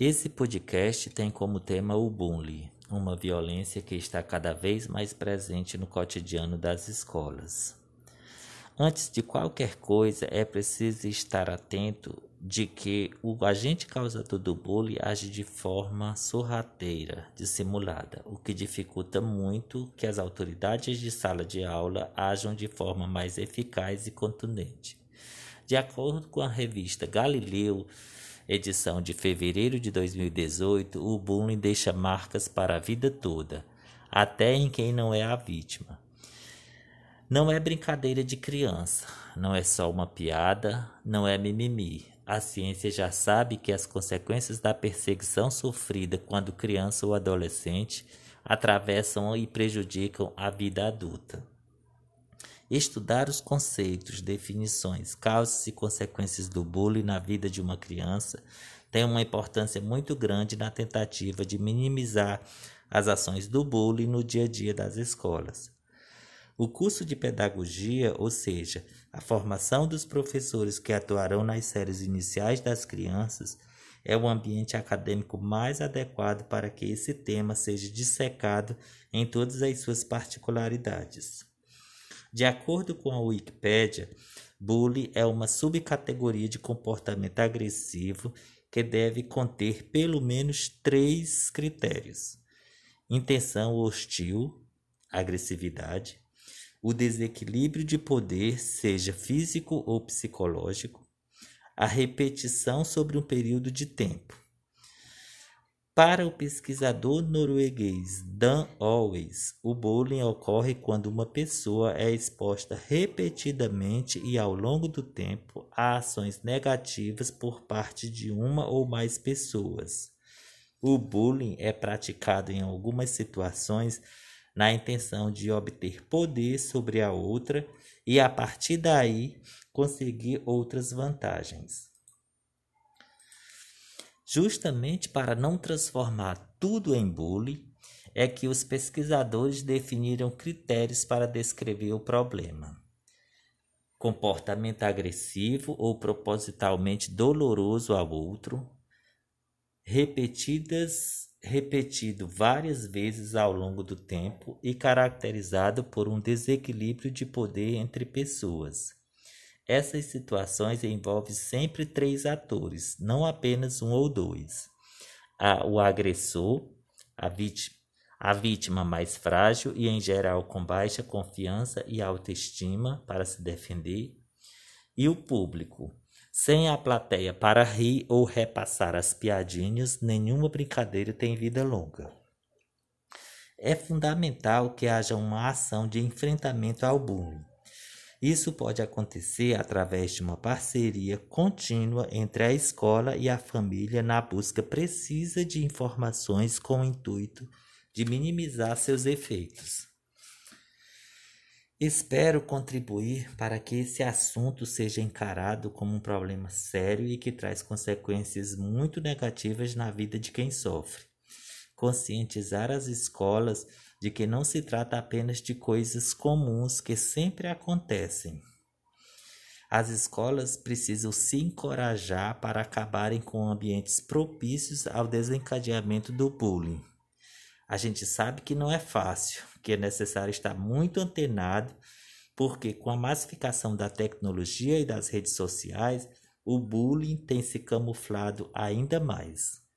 Esse podcast tem como tema o bullying, uma violência que está cada vez mais presente no cotidiano das escolas. Antes de qualquer coisa, é preciso estar atento de que o agente causador do bullying age de forma sorrateira, dissimulada, o que dificulta muito que as autoridades de sala de aula ajam de forma mais eficaz e contundente. De acordo com a revista Galileu, edição de fevereiro de 2018, o bullying deixa marcas para a vida toda, até em quem não é a vítima. Não é brincadeira de criança, não é só uma piada, não é mimimi. A ciência já sabe que as consequências da perseguição sofrida quando criança ou adolescente atravessam e prejudicam a vida adulta. Estudar os conceitos, definições, causas e consequências do bullying na vida de uma criança tem uma importância muito grande na tentativa de minimizar as ações do bullying no dia a dia das escolas. O curso de pedagogia, ou seja, a formação dos professores que atuarão nas séries iniciais das crianças, é o ambiente acadêmico mais adequado para que esse tema seja dissecado em todas as suas particularidades. De acordo com a Wikipédia, bullying é uma subcategoria de comportamento agressivo que deve conter pelo menos três critérios: intenção hostil, agressividade, o desequilíbrio de poder, seja físico ou psicológico, a repetição sobre um período de tempo. Para o pesquisador norueguês Dan Always, o bullying ocorre quando uma pessoa é exposta repetidamente e ao longo do tempo a ações negativas por parte de uma ou mais pessoas. O bullying é praticado em algumas situações na intenção de obter poder sobre a outra e, a partir daí, conseguir outras vantagens. Justamente para não transformar tudo em bullying, é que os pesquisadores definiram critérios para descrever o problema. Comportamento agressivo ou propositalmente doloroso ao outro, repetidas, repetido várias vezes ao longo do tempo e caracterizado por um desequilíbrio de poder entre pessoas. Essas situações envolvem sempre três atores, não apenas um ou dois. A, o agressor, a vítima, a vítima mais frágil e, em geral, com baixa confiança e autoestima para se defender, e o público. Sem a plateia para rir ou repassar as piadinhas, nenhuma brincadeira tem vida longa. É fundamental que haja uma ação de enfrentamento ao bullying isso pode acontecer através de uma parceria contínua entre a escola e a família na busca precisa de informações com o intuito de minimizar seus efeitos. Espero contribuir para que esse assunto seja encarado como um problema sério e que traz consequências muito negativas na vida de quem sofre. Conscientizar as escolas de que não se trata apenas de coisas comuns que sempre acontecem. As escolas precisam se encorajar para acabarem com ambientes propícios ao desencadeamento do bullying. A gente sabe que não é fácil, que é necessário estar muito antenado, porque com a massificação da tecnologia e das redes sociais, o bullying tem se camuflado ainda mais.